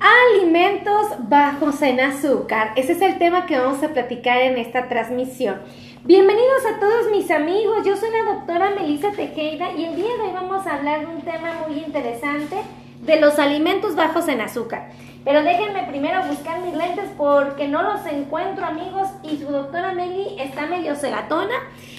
Alimentos bajos en azúcar. Ese es el tema que vamos a platicar en esta transmisión. Bienvenidos a todos mis amigos. Yo soy la doctora Melissa Tejeda y el día de hoy vamos a hablar de un tema muy interesante de los alimentos bajos en azúcar. Pero déjenme primero buscar mis lentes porque no los encuentro, amigos, y su doctora Meli está medio cegatona.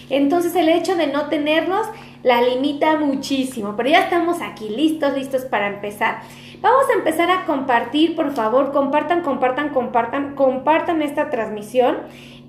Entonces el hecho de no tenerlos la limita muchísimo. Pero ya estamos aquí, listos, listos para empezar. Vamos a empezar a compartir, por favor, compartan, compartan, compartan, compartan esta transmisión.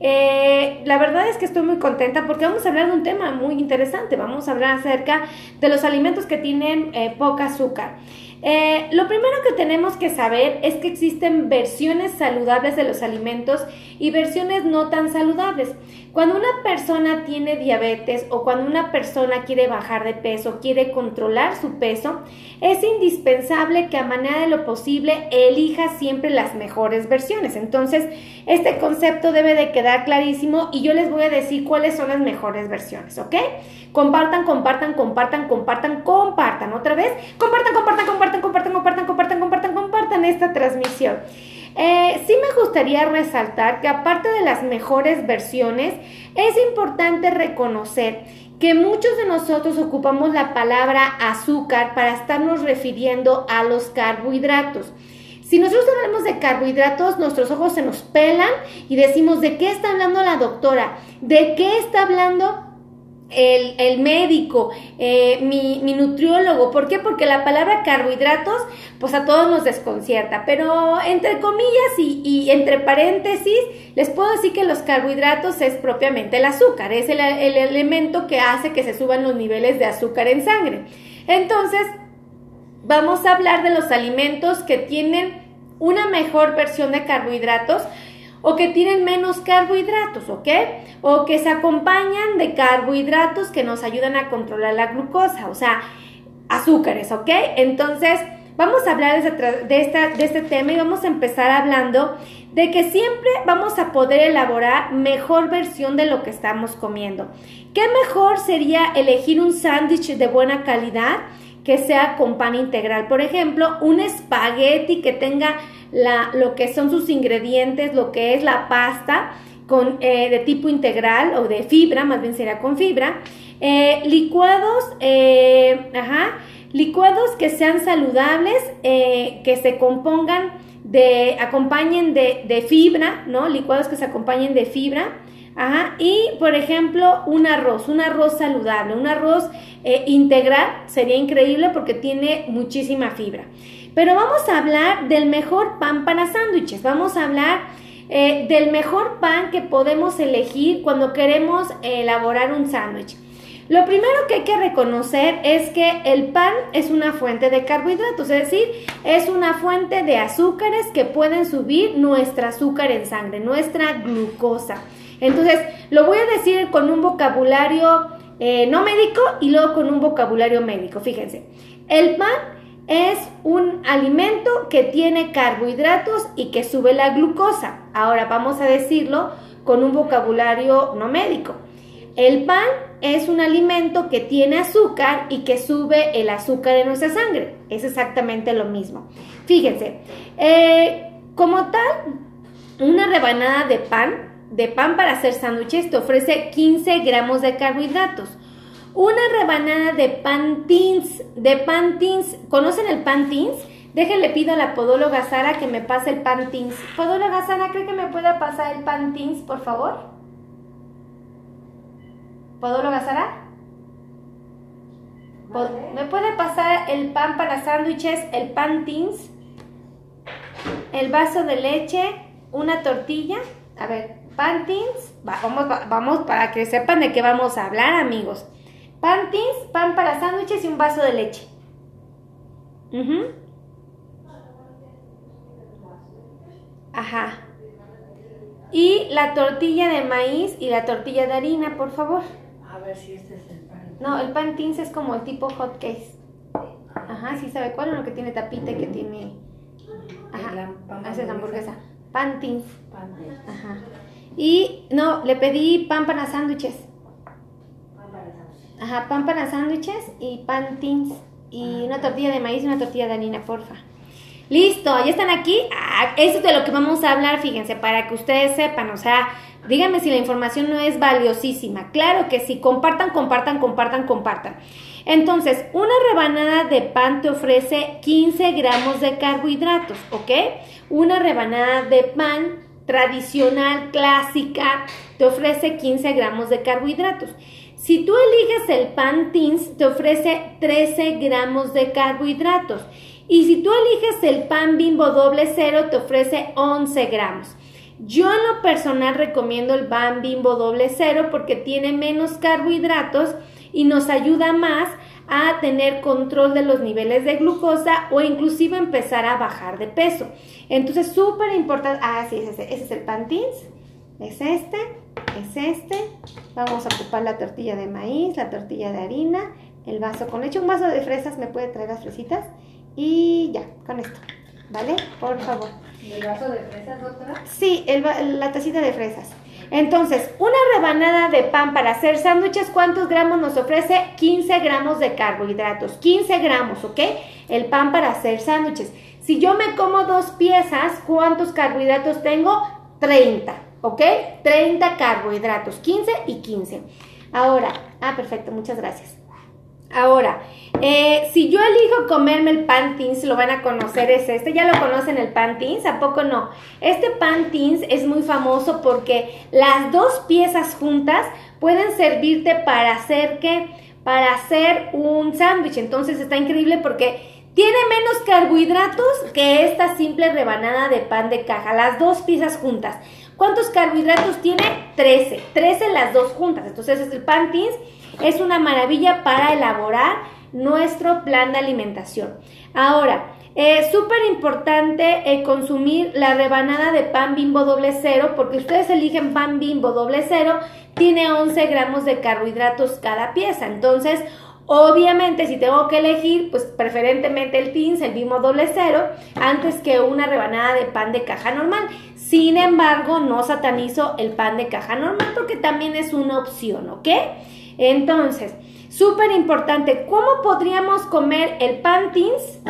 Eh, la verdad es que estoy muy contenta porque vamos a hablar de un tema muy interesante. Vamos a hablar acerca de los alimentos que tienen eh, poca azúcar. Eh, lo primero que tenemos que saber es que existen versiones saludables de los alimentos y versiones no tan saludables. Cuando una persona tiene diabetes o cuando una persona quiere bajar de peso, quiere controlar su peso, es indispensable que a manera de lo posible elija siempre las mejores versiones. Entonces, este concepto debe de quedar clarísimo y yo les voy a decir cuáles son las mejores versiones, ¿ok? Compartan, compartan, compartan, compartan, compartan. Otra vez, compartan, compartan, compartan, compartan, compartan, compartan, compartan, compartan esta transmisión. Eh, sí me gustaría resaltar que aparte de las mejores versiones, es importante reconocer que muchos de nosotros ocupamos la palabra azúcar para estarnos refiriendo a los carbohidratos. Si nosotros hablamos de carbohidratos, nuestros ojos se nos pelan y decimos, ¿de qué está hablando la doctora? ¿De qué está hablando el, médico, eh, mi, mi, nutriólogo. ¿Por qué? Porque la palabra carbohidratos, pues a todos nos desconcierta. Pero entre comillas y, y entre paréntesis, les puedo decir que los carbohidratos es propiamente el azúcar, es el, el elemento que hace que se suban los niveles de azúcar en sangre. Entonces, vamos a hablar de los alimentos que tienen una mejor versión de carbohidratos o que tienen menos carbohidratos, ¿ok? O que se acompañan de carbohidratos que nos ayudan a controlar la glucosa, o sea, azúcares, ¿ok? Entonces, vamos a hablar de, de este tema y vamos a empezar hablando de que siempre vamos a poder elaborar mejor versión de lo que estamos comiendo. ¿Qué mejor sería elegir un sándwich de buena calidad que sea con pan integral? Por ejemplo, un espagueti que tenga la, lo que son sus ingredientes, lo que es la pasta con, eh, de tipo integral o de fibra, más bien sería con fibra, eh, licuados, eh, ajá, licuados que sean saludables, que se compongan de, acompañen de, de, fibra, ¿no? Licuados que se acompañen de fibra, y por ejemplo un arroz, un arroz saludable, un arroz integral sería increíble porque tiene muchísima fibra. Pero vamos a hablar del mejor pan para sándwiches. Vamos a hablar eh, del mejor pan que podemos elegir cuando queremos elaborar un sándwich. Lo primero que hay que reconocer es que el pan es una fuente de carbohidratos, es decir, es una fuente de azúcares que pueden subir nuestro azúcar en sangre, nuestra glucosa. Entonces, lo voy a decir con un vocabulario eh, no médico y luego con un vocabulario médico. Fíjense, el pan es un alimento que tiene carbohidratos y que sube la glucosa. Ahora vamos a decirlo con un vocabulario no médico. El pan es un alimento que tiene azúcar y que sube el azúcar en nuestra sangre. Es exactamente lo mismo. Fíjense, eh, como tal, una rebanada de pan, de pan para hacer sándwiches, te ofrece 15 gramos de carbohidratos. Una rebanada de pantins, de pantins. ¿Conocen el pantins? Déjenle pido a la podóloga Sara que me pase el pantins. Podóloga Sara, ¿cree que me pueda pasar el pantins, por favor? ¿Podóloga Sara? ¿Me puede pasar el pan para sándwiches, el pantins? El vaso de leche, una tortilla. A ver, pantins. Vamos, vamos para que sepan de qué vamos a hablar, amigos. Pantins, pan para sándwiches y un vaso de leche. Ajá. Y la tortilla de maíz y la tortilla de harina, por favor. A ver si este es el pan. No, el pantins es como el tipo hot case. Ajá, sí sabe cuál, uno que tiene tapita y que tiene. Ajá, esa es hamburguesa. Pantins. Pantins. Ajá. Y no, le pedí pan para sándwiches. Ajá, pan para sándwiches y pan tins. Y una tortilla de maíz y una tortilla de harina, porfa. Listo, ¿ya están aquí? Ah, eso es de lo que vamos a hablar, fíjense, para que ustedes sepan, o sea, díganme si la información no es valiosísima. Claro que sí, compartan, compartan, compartan, compartan. Entonces, una rebanada de pan te ofrece 15 gramos de carbohidratos, ¿ok? Una rebanada de pan tradicional, clásica, te ofrece 15 gramos de carbohidratos. Si tú eliges el pan Teens, te ofrece 13 gramos de carbohidratos. Y si tú eliges el pan bimbo doble cero, te ofrece 11 gramos. Yo en lo personal recomiendo el pan bimbo doble cero porque tiene menos carbohidratos y nos ayuda más a tener control de los niveles de glucosa o inclusive empezar a bajar de peso. Entonces, súper importante. Ah, sí, ese, ese es el pan Teens. Es este, es este. Vamos a ocupar la tortilla de maíz, la tortilla de harina, el vaso con leche. Un vaso de fresas, ¿me puede traer las fresitas? Y ya, con esto. ¿Vale? Por favor. ¿El vaso de fresas, doctora? Sí, la tacita de fresas. Entonces, una rebanada de pan para hacer sándwiches, ¿cuántos gramos nos ofrece? 15 gramos de carbohidratos. 15 gramos, ¿ok? El pan para hacer sándwiches. Si yo me como dos piezas, ¿cuántos carbohidratos tengo? 30, ¿ok? 30 carbohidratos, 15 y 15. Ahora, ah, perfecto, muchas gracias. Ahora, eh, si yo elijo comerme el pan teens, lo van a conocer, es este. Ya lo conocen el pan teens, ¿a poco no? Este pan teens es muy famoso porque las dos piezas juntas pueden servirte para hacer qué? Para hacer un sándwich. Entonces está increíble porque tiene menos carbohidratos que esta simple rebanada de pan de caja. Las dos piezas juntas. ¿Cuántos carbohidratos tiene? 13. 13 las dos juntas. Entonces es el pan teens es una maravilla para elaborar nuestro plan de alimentación. Ahora, es súper importante eh, consumir la rebanada de pan bimbo doble cero, porque ustedes eligen pan bimbo doble cero, tiene 11 gramos de carbohidratos cada pieza. Entonces, obviamente, si tengo que elegir, pues preferentemente el Teens, el bimbo doble cero, antes que una rebanada de pan de caja normal. Sin embargo, no satanizo el pan de caja normal porque también es una opción, ¿ok? Entonces, súper importante, ¿cómo podríamos comer el pan Teens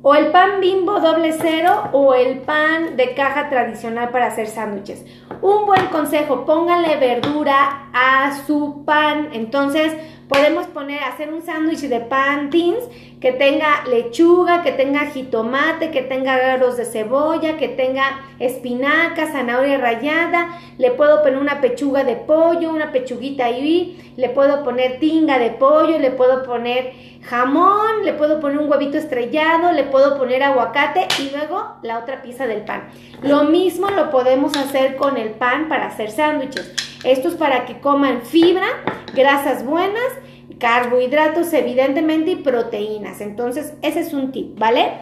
o el pan bimbo doble cero o el pan de caja tradicional para hacer sándwiches? Un buen consejo, pónganle verdura a su pan. Entonces, podemos poner, hacer un sándwich de pan Teens que tenga lechuga, que tenga jitomate, que tenga aros de cebolla, que tenga espinaca, zanahoria rallada, le puedo poner una pechuga de pollo, una pechuguita ahí, le puedo poner tinga de pollo, le puedo poner jamón, le puedo poner un huevito estrellado, le puedo poner aguacate y luego la otra pieza del pan. Lo mismo lo podemos hacer con el pan para hacer sándwiches. Esto es para que coman fibra, grasas buenas carbohidratos evidentemente y proteínas. Entonces, ese es un tip, ¿vale?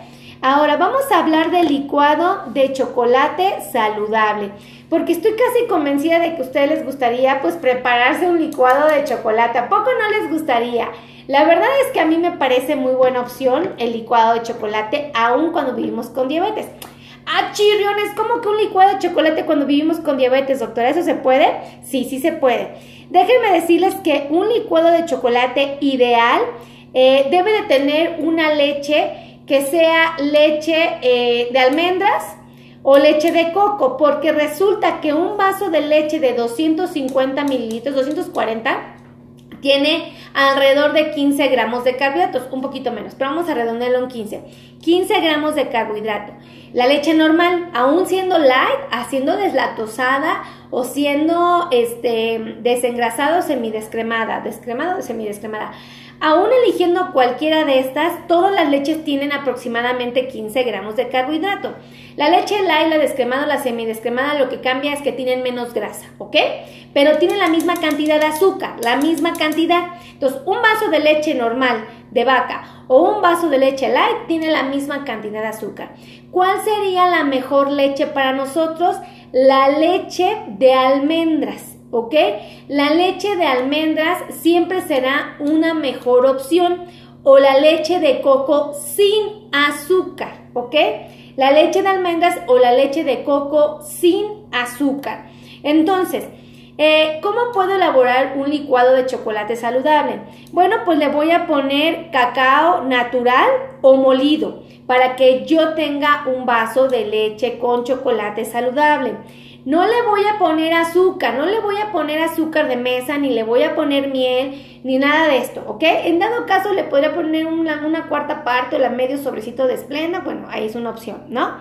Ahora vamos a hablar del licuado de chocolate saludable, porque estoy casi convencida de que a ustedes les gustaría pues prepararse un licuado de chocolate. ¿A poco no les gustaría? La verdad es que a mí me parece muy buena opción el licuado de chocolate, aun cuando vivimos con diabetes. Ah, chirriones, ¿cómo que un licuado de chocolate cuando vivimos con diabetes, doctora? ¿Eso se puede? Sí, sí se puede. Déjenme decirles que un licuado de chocolate ideal eh, debe de tener una leche que sea leche eh, de almendras o leche de coco, porque resulta que un vaso de leche de 250 mililitros, 240, tiene alrededor de 15 gramos de carbohidratos, un poquito menos, pero vamos a redondearlo en 15. 15 gramos de carbohidrato. La leche normal, aún siendo light, haciendo deslactosada o siendo este, desengrasada o semidescremada, descremada o semidescremada. Aún eligiendo cualquiera de estas, todas las leches tienen aproximadamente 15 gramos de carbohidrato. La leche light, la descremada o la semidescremada lo que cambia es que tienen menos grasa, ¿ok? Pero tienen la misma cantidad de azúcar, la misma cantidad. Entonces, un vaso de leche normal de vaca o un vaso de leche light tiene la misma cantidad de azúcar. ¿Cuál sería la mejor leche para nosotros? La leche de almendras, ¿ok? La leche de almendras siempre será una mejor opción o la leche de coco sin azúcar, ¿ok? La leche de almendras o la leche de coco sin azúcar. Entonces, Eh, ¿Cómo puedo elaborar un licuado de chocolate saludable? Bueno, pues le voy a poner cacao natural o molido para que yo tenga un vaso de leche con chocolate saludable. No le voy a poner azúcar, no le voy a poner azúcar de mesa, ni le voy a poner miel, ni nada de esto, ¿ok? En dado caso le podría poner una, una cuarta parte o la medio sobrecito de esplenda, bueno, ahí es una opción, ¿no?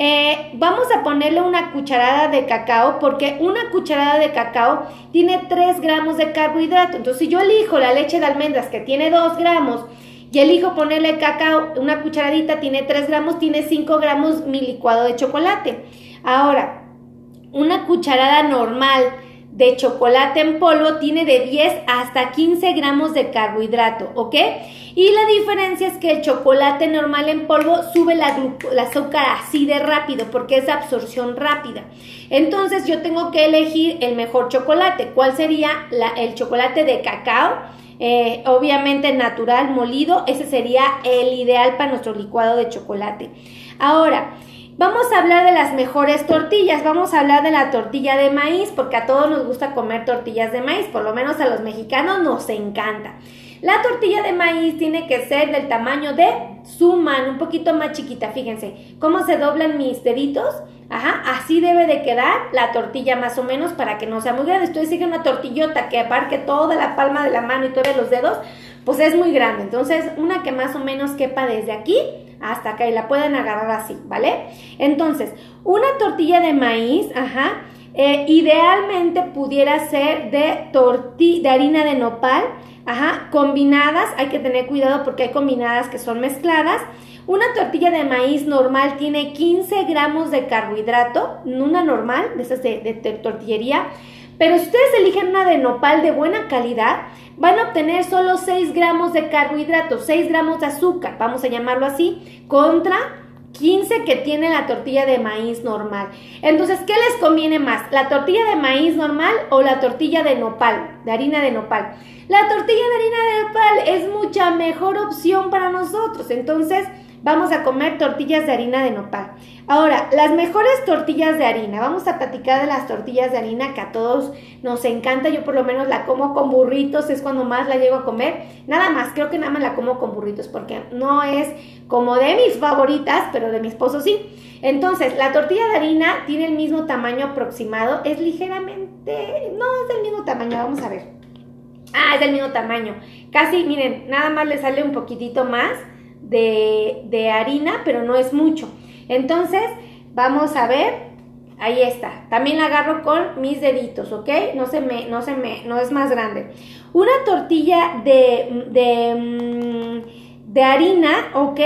Eh, vamos a ponerle una cucharada de cacao porque una cucharada de cacao tiene 3 gramos de carbohidrato. Entonces, si yo elijo la leche de almendras que tiene 2 gramos y elijo ponerle cacao, una cucharadita tiene 3 gramos, tiene 5 gramos mi licuado de chocolate. Ahora, una cucharada normal de chocolate en polvo tiene de 10 hasta 15 gramos de carbohidrato, ¿ok? Y la diferencia es que el chocolate normal en polvo sube la, azúcar así de rápido porque es absorción rápida. Entonces yo tengo que elegir el mejor chocolate. ¿Cuál sería el chocolate de cacao? Eh, obviamente natural, molido. Ese sería el ideal para nuestro licuado de chocolate. Ahora, Vamos a hablar de las mejores tortillas, vamos a hablar de la tortilla de maíz, porque a todos nos gusta comer tortillas de maíz, por lo menos a los mexicanos nos encanta. La tortilla de maíz tiene que ser del tamaño de su mano, un poquito más chiquita, fíjense cómo se doblan mis deditos. Ajá, así debe de quedar la tortilla más o menos para que no sea muy grande. Estoy diciendo una tortillota que abarque toda la palma de la mano y todos los dedos, pues es muy grande. Entonces, una que más o menos quepa desde aquí hasta y la pueden agarrar así, ¿vale? Entonces, una tortilla de maíz, ajá, eh, idealmente pudiera ser de, de harina de nopal, ajá, combinadas, hay que tener cuidado porque hay combinadas que son mezcladas. Una tortilla de maíz normal tiene 15 gramos de carbohidrato, una normal, de esas de tortillería, pero si ustedes eligen una de nopal de buena calidad, van a obtener solo 6 gramos de carbohidratos, 6 gramos de azúcar, vamos a llamarlo así, contra 15 que tiene la tortilla de maíz normal. Entonces, ¿qué les conviene más? ¿La tortilla de maíz normal o la tortilla de nopal, de harina de nopal? La tortilla de harina de nopal es mucha mejor opción para nosotros. Entonces, vamos a comer tortillas de harina de nopal. Ahora, las mejores tortillas de harina. Vamos a platicar de las tortillas de harina que a todos nos encanta. Yo por lo menos la como con burritos, es cuando más la llego a comer. Nada más, creo que nada más la como con burritos porque no es como de mis favoritas, pero de mi esposo sí. Entonces, la tortilla de harina tiene el mismo tamaño aproximado, es ligeramente, no es del mismo tamaño, vamos a ver. Ah, es del mismo tamaño. Casi, miren, nada más le sale un poquitito más de, harina, pero no es mucho. Entonces, vamos a ver Ahí está. También la agarro con mis deditos, ¿ok? No se me, no se me, no es más grande. Una tortilla de, de, mm, de harina, ¿ok?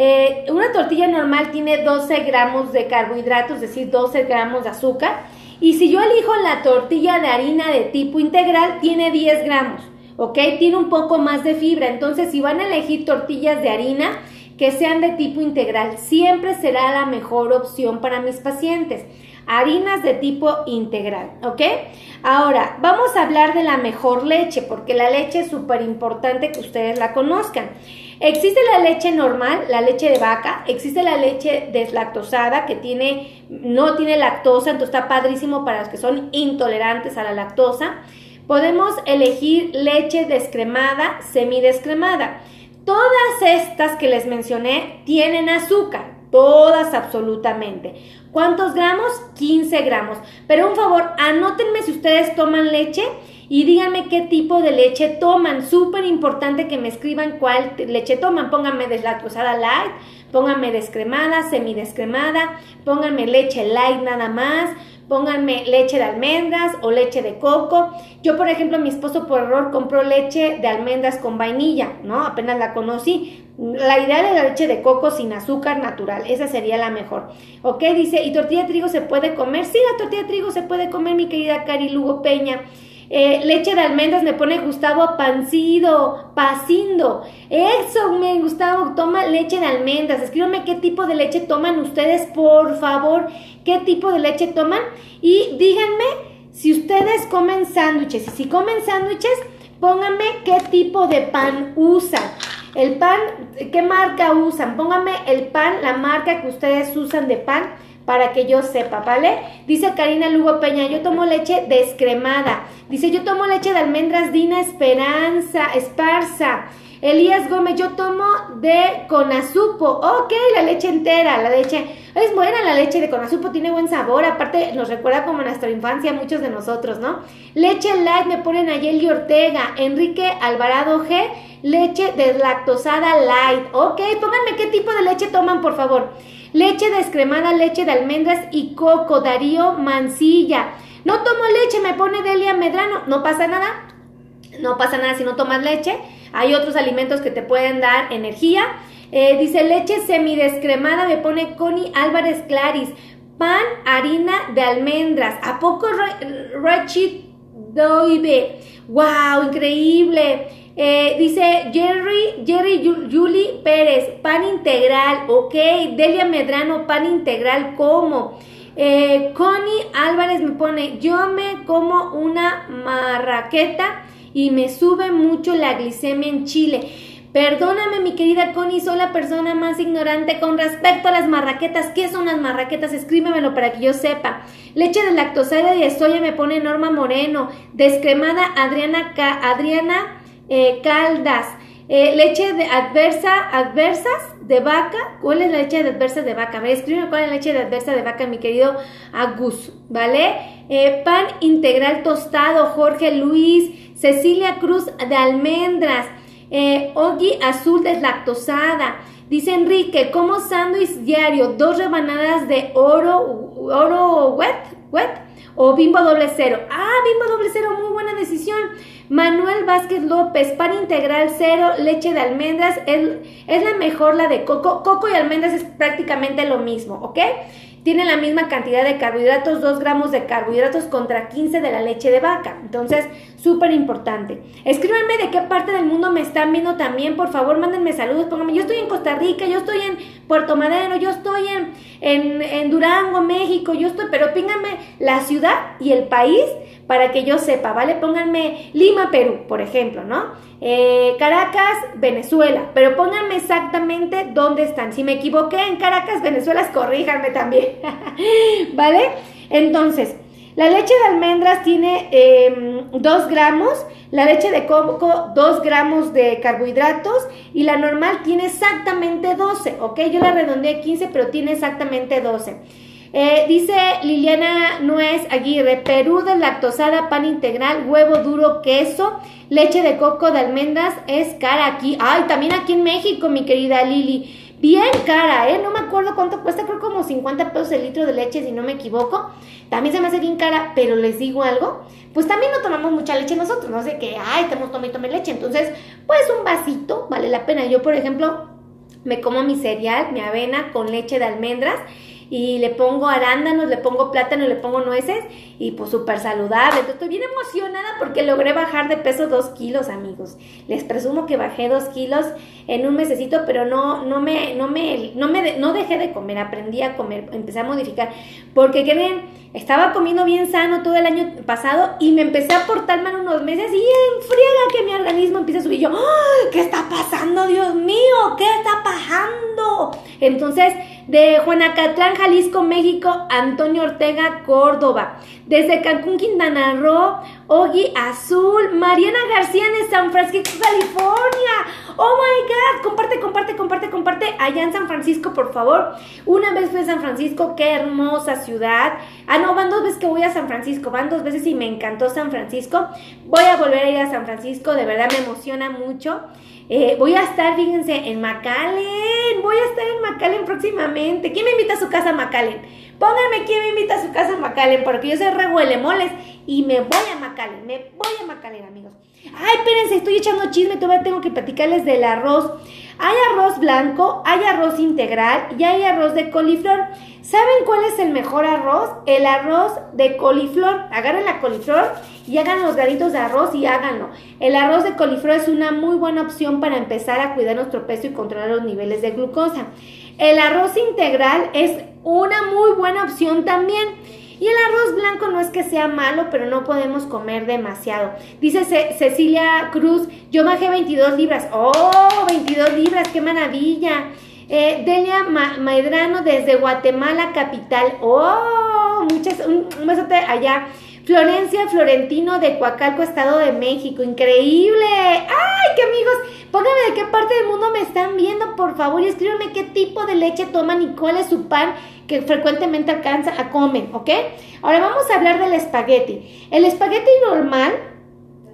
Eh, una tortilla normal tiene 12 gramos de carbohidratos, es decir, 12 gramos de azúcar. Y si yo elijo la tortilla de harina de tipo integral, tiene 10 gramos. ¿Ok? Tiene un poco más de fibra, entonces si van a elegir tortillas de harina que sean de tipo integral, siempre será la mejor opción para mis pacientes. Harinas de tipo integral, ¿ok? Ahora, vamos a hablar de la mejor leche, porque la leche es súper importante que ustedes la conozcan. Existe la leche normal, la leche de vaca, existe la leche deslactosada que tiene, no tiene lactosa, entonces está padrísimo para los que son intolerantes a la lactosa. Podemos elegir leche descremada, semidescremada. Todas estas que les mencioné tienen azúcar, todas absolutamente. ¿Cuántos gramos? 15 gramos. Pero un favor, anótenme si ustedes toman leche y díganme qué tipo de leche toman. Súper importante que me escriban cuál leche toman. Pónganme deslactosada light, pónganme descremada, semidescremada, pónganme leche light nada más, pónganme leche de almendras o leche de coco. Yo, por ejemplo, mi esposo por error compró leche de almendras con vainilla, ¿no? Apenas la conocí. La ideal es la leche de coco sin azúcar natural, esa sería la mejor. ¿Ok? Dice, ¿y tortilla de trigo se puede comer? Sí, la tortilla de trigo se puede comer, mi querida Cari Lugo Peña. Eh, leche de almendras me pone Gustavo Pancido, Pacindo. Eso, me Gustavo, toma leche de almendras. Escríbanme qué tipo de leche toman ustedes, por favor. ¿Qué tipo de leche toman? Y díganme si ustedes comen sándwiches. Y si comen sándwiches, pónganme qué tipo de pan usan. El pan, ¿qué marca usan? Pónganme el pan, la marca que ustedes usan de pan para que yo sepa, ¿vale? Dice Karina Lugo Peña, yo tomo leche descremada. Dice, yo tomo leche de almendras Dina Esperanza, Esparza. Elías Gómez, yo tomo de conazupo. Ok, la leche entera, la leche. Es buena la leche de conazupo, tiene buen sabor. Aparte, nos recuerda como nuestra infancia, muchos de nosotros, ¿no? Leche light me ponen Ayeli Ortega. Enrique Alvarado G, leche deslactosada light. Ok, pónganme qué tipo de leche toman, por favor. Leche descremada, leche de almendras y coco. Darío Mancilla. No tomo leche, me pone Delia Medrano. No pasa nada. No pasa nada si no tomas leche. Hay otros alimentos que te pueden dar energía. Eh, dice leche semidescremada, me pone Connie Álvarez Claris. Pan, harina de almendras. ¿A poco Rachid Doibe? ¡Wow! Increíble. Eh, dice Jerry, Jerry Julie Pérez, pan integral, ok. Delia Medrano, pan integral, ¿cómo? Eh, Connie Álvarez me pone, yo me como una marraqueta y me sube mucho la glicemia en Chile. Perdóname, mi querida Connie, soy la persona más ignorante con respecto a las marraquetas. ¿Qué son las marraquetas? Escríbemelo para que yo sepa. Leche de lactosa y de soya me pone Norma Moreno. Descremada Adriana, Adriana eh, Caldas. Eh, leche de adversa, adversas de vaca. ¿Cuál es la leche de adversa de vaca? A ver, cuál es la leche de adversa de vaca, mi querido Agus, ¿vale? Eh, pan integral tostado, Jorge Luis. Cecilia Cruz de almendras, eh, Ogi azul deslactosada. Dice Enrique, como sándwich diario, dos rebanadas de oro, oro wet, wet o bimbo doble cero. Ah, bimbo doble cero, muy buena decisión. Manuel Vázquez López, pan integral cero, leche de almendras, es, es la mejor la de coco. Coco y almendras es prácticamente lo mismo, ¿ok? Tiene la misma cantidad de carbohidratos, 2 gramos de carbohidratos contra 15 de la leche de vaca. Entonces, súper importante. Escríbanme de qué parte del mundo me están viendo también, por favor, mándenme saludos, pónganme, yo estoy en Costa Rica, yo estoy en Puerto Madero, yo estoy en, en, en Durango, México, yo estoy, pero píngame la ciudad y el país para que yo sepa, ¿vale? Pónganme Lima, Perú, por ejemplo, ¿no? Eh, Caracas, Venezuela, pero pónganme exactamente dónde están. Si me equivoqué en Caracas, Venezuela, corríjanme también, ¿vale? Entonces, la leche de almendras tiene 2 em, gramos, la leche de coco 2 gramos de carbohidratos y la normal tiene exactamente 12, ¿ok? Yo la redondeé 15, pero tiene exactamente 12. Eh, dice Liliana Nuez Aguirre, Perú de lactosada, pan integral, huevo duro, queso, leche de coco de almendras, es cara aquí. Ay, también aquí en México, mi querida Lili. Bien cara, ¿eh? No me acuerdo cuánto cuesta, creo como 50 pesos el litro de leche, si no me equivoco. También se me hace bien cara, pero les digo algo, pues también no tomamos mucha leche nosotros, no sé qué, ay, tenemos tome y tome leche. Entonces, pues un vasito vale la pena. Yo, por ejemplo, me como mi cereal, mi avena con leche de almendras y le pongo arándanos, le pongo plátano, le pongo nueces y pues súper saludable. Entonces, estoy bien emocionada porque logré bajar de peso dos kilos, amigos. Les presumo que bajé dos kilos en un mesecito, pero no, no me, no me, no me, no dejé de comer, aprendí a comer, empecé a modificar. Porque creen, estaba comiendo bien sano todo el año pasado y me empecé a portar mal unos meses y en friega que mi organismo empieza a subir. Yo, ¿qué está pasando, Dios mío? ¿Qué está pasando? Entonces, de Juanacatlán, Jalisco, México, Antonio Ortega, Córdoba. Desde Cancún, Quintana Roo, Ogi Azul, Mariana García de San Francisco, California. Oh my God, comparte, comparte, comparte, comparte allá en San Francisco, por favor. Una vez fui a San Francisco, qué hermosa ciudad. Ah, no, van dos veces que voy a San Francisco, van dos veces y me encantó San Francisco. Voy a volver a ir a San Francisco, de verdad me emociona mucho. Eh, voy a estar, fíjense, en McAllen. Voy a estar en McAllen próximamente. ¿Quién me invita a su casa McAllen? Pónganme quién me invita a su casa McAllen, porque yo soy rehuele moles y me voy a McAllen. Me voy a McAllen, amigos. Ay, espérense, estoy echando chisme, todavía tengo que platicarles del arroz. Hay arroz blanco, hay arroz integral y hay arroz de coliflor. ¿Saben cuál es el mejor arroz? El arroz de coliflor. Agarren la coliflor y hagan los granitos de arroz y háganlo. El arroz de coliflor es una muy buena opción para empezar a cuidar nuestro peso y controlar los niveles de glucosa. El arroz integral es una muy buena opción también. Y el arroz blanco no es que sea malo, pero no podemos comer demasiado. Dice Cecilia Cruz, yo bajé 22 libras. ¡Oh, 22 libras! ¡Qué maravilla! Eh, Delia Maedrano desde Guatemala, capital. ¡Oh! Muchas, un besote allá. Florencia Florentino de Coacalco, Estado de México. Increíble. ¡Ay, qué amigos! Pónganme de qué parte del mundo me están viendo, por favor, y escríbanme qué tipo de leche toman y cuál es su pan que frecuentemente alcanza a comer, ¿ok? Ahora vamos a hablar del espagueti. El espagueti normal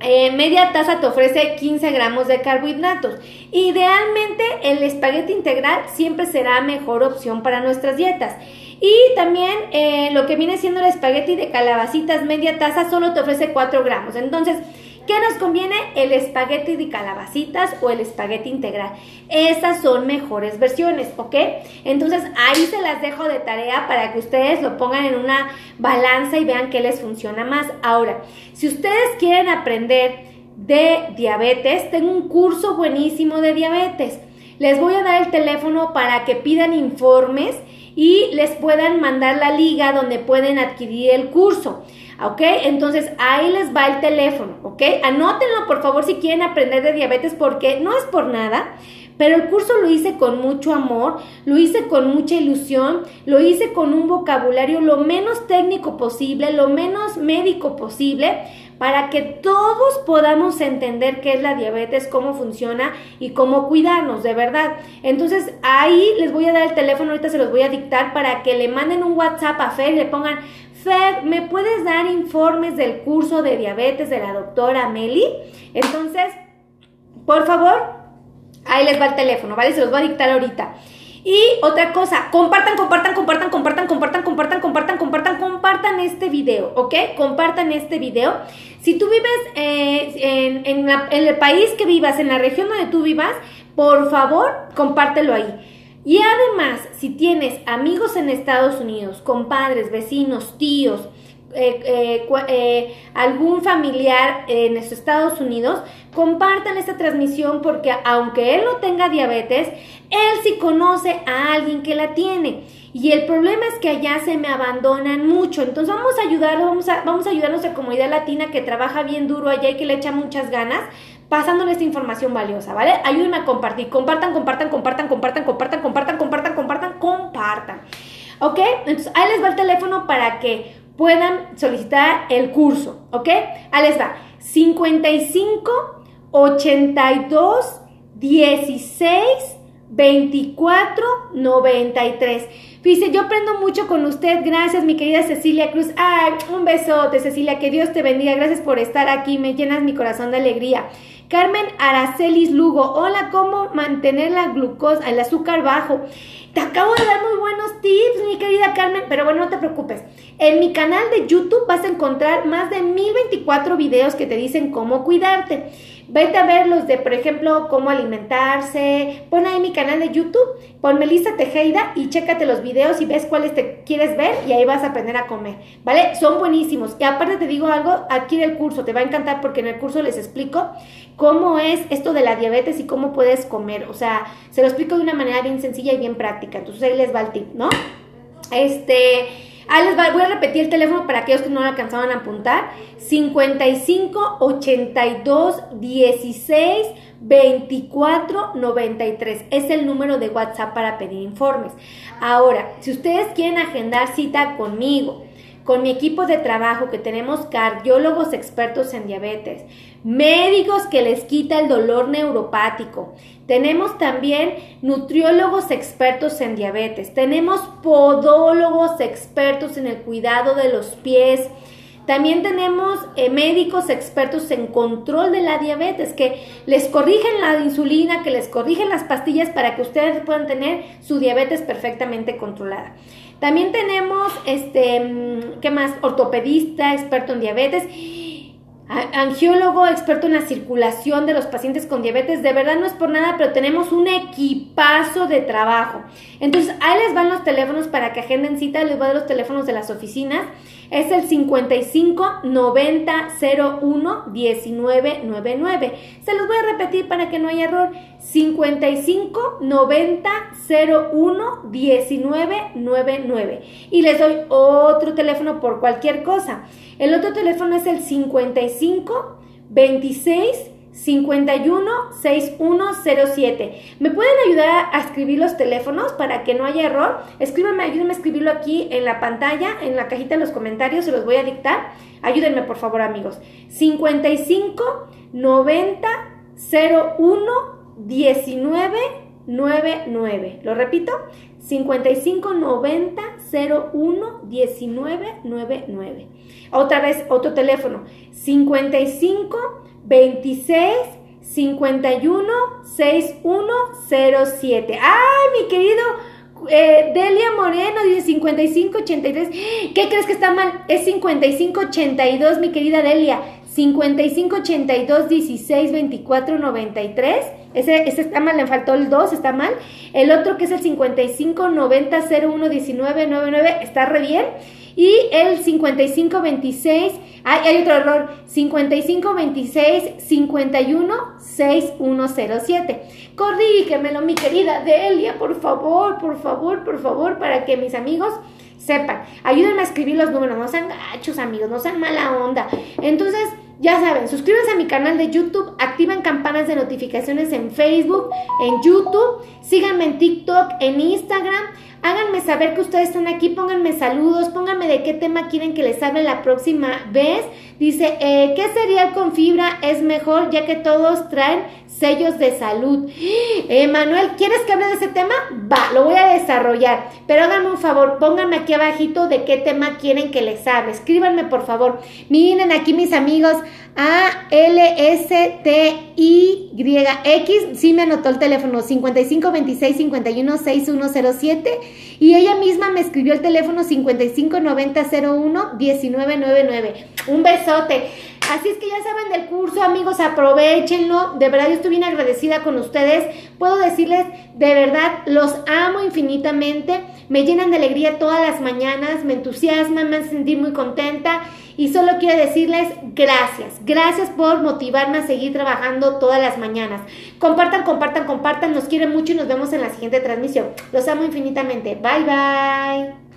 eh, media taza te ofrece 15 gramos de carbohidratos. Idealmente el espagueti integral siempre será mejor opción para nuestras dietas. Y también eh, lo que viene siendo el espagueti de calabacitas media taza solo te ofrece 4 gramos. Entonces, ¿qué nos conviene? El espagueti de calabacitas o el espagueti integral. Esas son mejores versiones, ¿ok? Entonces ahí se las dejo de tarea para que ustedes lo pongan en una balanza y vean qué les funciona más. Ahora, si ustedes quieren aprender de diabetes, tengo un curso buenísimo de diabetes. Les voy a dar el teléfono para que pidan informes y les puedan mandar la liga donde pueden adquirir el curso. ¿Ok? Entonces ahí les va el teléfono, ¿ok? Anótenlo por favor si quieren aprender de diabetes porque no es por nada, pero el curso lo hice con mucho amor, lo hice con mucha ilusión, lo hice con un vocabulario lo menos técnico posible, lo menos médico posible, para que todos podamos entender qué es la diabetes, cómo funciona y cómo cuidarnos, de verdad. Entonces ahí les voy a dar el teléfono, ahorita se los voy a dictar para que le manden un WhatsApp a Fer y le pongan, Fer, ¿me puedes dar informes del curso de diabetes de la doctora Meli? Entonces, por favor, ahí les va el teléfono, ¿vale? Se los voy a dictar ahorita. Y otra cosa, compartan, compartan, compartan, compartan, compartan, compartan, compartan, compartan, compartan este video, ¿ok? Compartan este video. Si tú vives eh, en, el país que vivas, en la región donde tú vivas, por favor, compártelo ahí. Y además, si tienes amigos en Estados Unidos, compadres, vecinos, tíos, eh, eh, algún familiar en Estados Unidos, compartan esta transmisión porque aunque él no tenga diabetes, él sí conoce a alguien que la tiene. Y el problema es que allá se me abandonan mucho. Entonces vamos a ayudarlo, vamos a, vamos a ayudar a nuestra comunidad latina que trabaja bien duro allá y que le echa muchas ganas pasándole esta información valiosa, ¿vale? Ayúdenme a compartir. Compartan, compartan, compartan, compartan, compartan, compartan, compartan, compartan, compartan. ¿Ok? Entonces ahí les va el teléfono para que puedan solicitar el curso, ¿ok? Ahí les va. 55 82 16 24 93. Dice, yo aprendo mucho con usted. Gracias, mi querida Cecilia Cruz. Ay, un besote, Cecilia. Que Dios te bendiga. Gracias por estar aquí. Me llenas mi corazón de alegría. Carmen Aracelis Lugo. Hola, ¿cómo mantener la glucosa, el azúcar bajo? Te acabo de dar muy buenos tips, mi querida Carmen, pero bueno, no te preocupes. En mi canal de YouTube vas a encontrar más de 1024 videos que te dicen cómo cuidarte. Vete a ver los de, por ejemplo, cómo alimentarse. Pon ahí mi canal de YouTube, pon Melissa Tejeda y chécate los videos y ves cuáles te quieres ver y ahí vas a aprender a comer, ¿vale? Son buenísimos. Y aparte te digo algo, adquiere el curso, te va a encantar porque en el curso les explico cómo es esto de la diabetes y cómo puedes comer. O sea, se lo explico de una manera bien sencilla y bien práctica. Entonces ahí les va el tip, ¿no? Este, ahí les va, voy a repetir el teléfono para aquellos que no lo alcanzaban a apuntar. 55 82 16 24 93. Es el número de WhatsApp para pedir informes. Ahora, si ustedes quieren agendar cita conmigo, con mi equipo de trabajo que tenemos cardiólogos expertos en diabetes, médicos que les quita el dolor neuropático, tenemos también nutriólogos expertos en diabetes, tenemos podólogos expertos en el cuidado de los pies, también tenemos eh, médicos expertos en control de la diabetes que les corrigen la insulina, que les corrigen las pastillas para que ustedes puedan tener su diabetes perfectamente controlada. También tenemos, este, mm, ¿qué más? Ortopedista, experto en diabetes. Angiólogo experto en la circulación de los pacientes con diabetes. De verdad no es por nada, pero tenemos un equipazo de trabajo. Entonces, ahí les van los teléfonos para que agenden cita. Les voy a dar los teléfonos de las oficinas. Es el 55 90 01 19 99. Se los voy a repetir para que no haya error. 55 90 01 19 99. Y les doy otro teléfono por cualquier cosa. El otro teléfono es el 55 26 51 6107. ¿Me pueden ayudar a escribir los teléfonos para que no haya error? Escríbanme, ayúdenme a escribirlo aquí en la pantalla, en la cajita de los comentarios, se los voy a dictar. Ayúdenme, por favor, amigos. 55 90 01 19 99. Lo repito, 55 90 01 19 99. Otra vez, otro teléfono, 55 26 51 6107. ¡Ay, mi querido! Eh, Delia Moreno dice 5583. ¿Qué crees que está mal? Es 5582, mi querida Delia. 5582 16 24 93. Ese, ese está mal, le faltó el 2, está mal. El otro que es el 55 90 01 19 99 está re bien. Y el 5526, hay, hay otro error, 5526 51 6107. Corrígemelo, mi querida Delia, por favor, por favor, por favor, para que mis amigos sepan. Ayúdenme a escribir los números, no sean gachos, amigos, no sean mala onda. Entonces, ya saben, suscríbanse a mi canal de YouTube, activen campanas de notificaciones en Facebook, en YouTube, síganme en TikTok, en Instagram. Háganme saber que ustedes están aquí, pónganme saludos, pónganme de qué tema quieren que les hable la próxima vez. Dice, eh, ¿qué cereal con fibra es mejor ya que todos traen sellos de salud? Eh, Manuel, ¿quieres que hable de ese tema? Va, lo voy a desarrollar. Pero háganme un favor, pónganme aquí abajito de qué tema quieren que les hable. Escríbanme, por favor. Miren aquí mis amigos. A L S T Y X, sí me anotó el teléfono 55 26 51 6107 y ella misma me escribió el teléfono 55 90 01 1999. Un besote. Así es que ya saben del curso, amigos, aprovechenlo. De verdad, yo estoy bien agradecida con ustedes. Puedo decirles, de verdad, los amo infinitamente. Me llenan de alegría todas las mañanas, me entusiasman, me hacen sentir muy contenta. Y solo quiero decirles gracias. Gracias por motivarme a seguir trabajando todas las mañanas. Compartan, compartan, compartan. Nos quieren mucho y nos vemos en la siguiente transmisión. Los amo infinitamente. Bye, bye.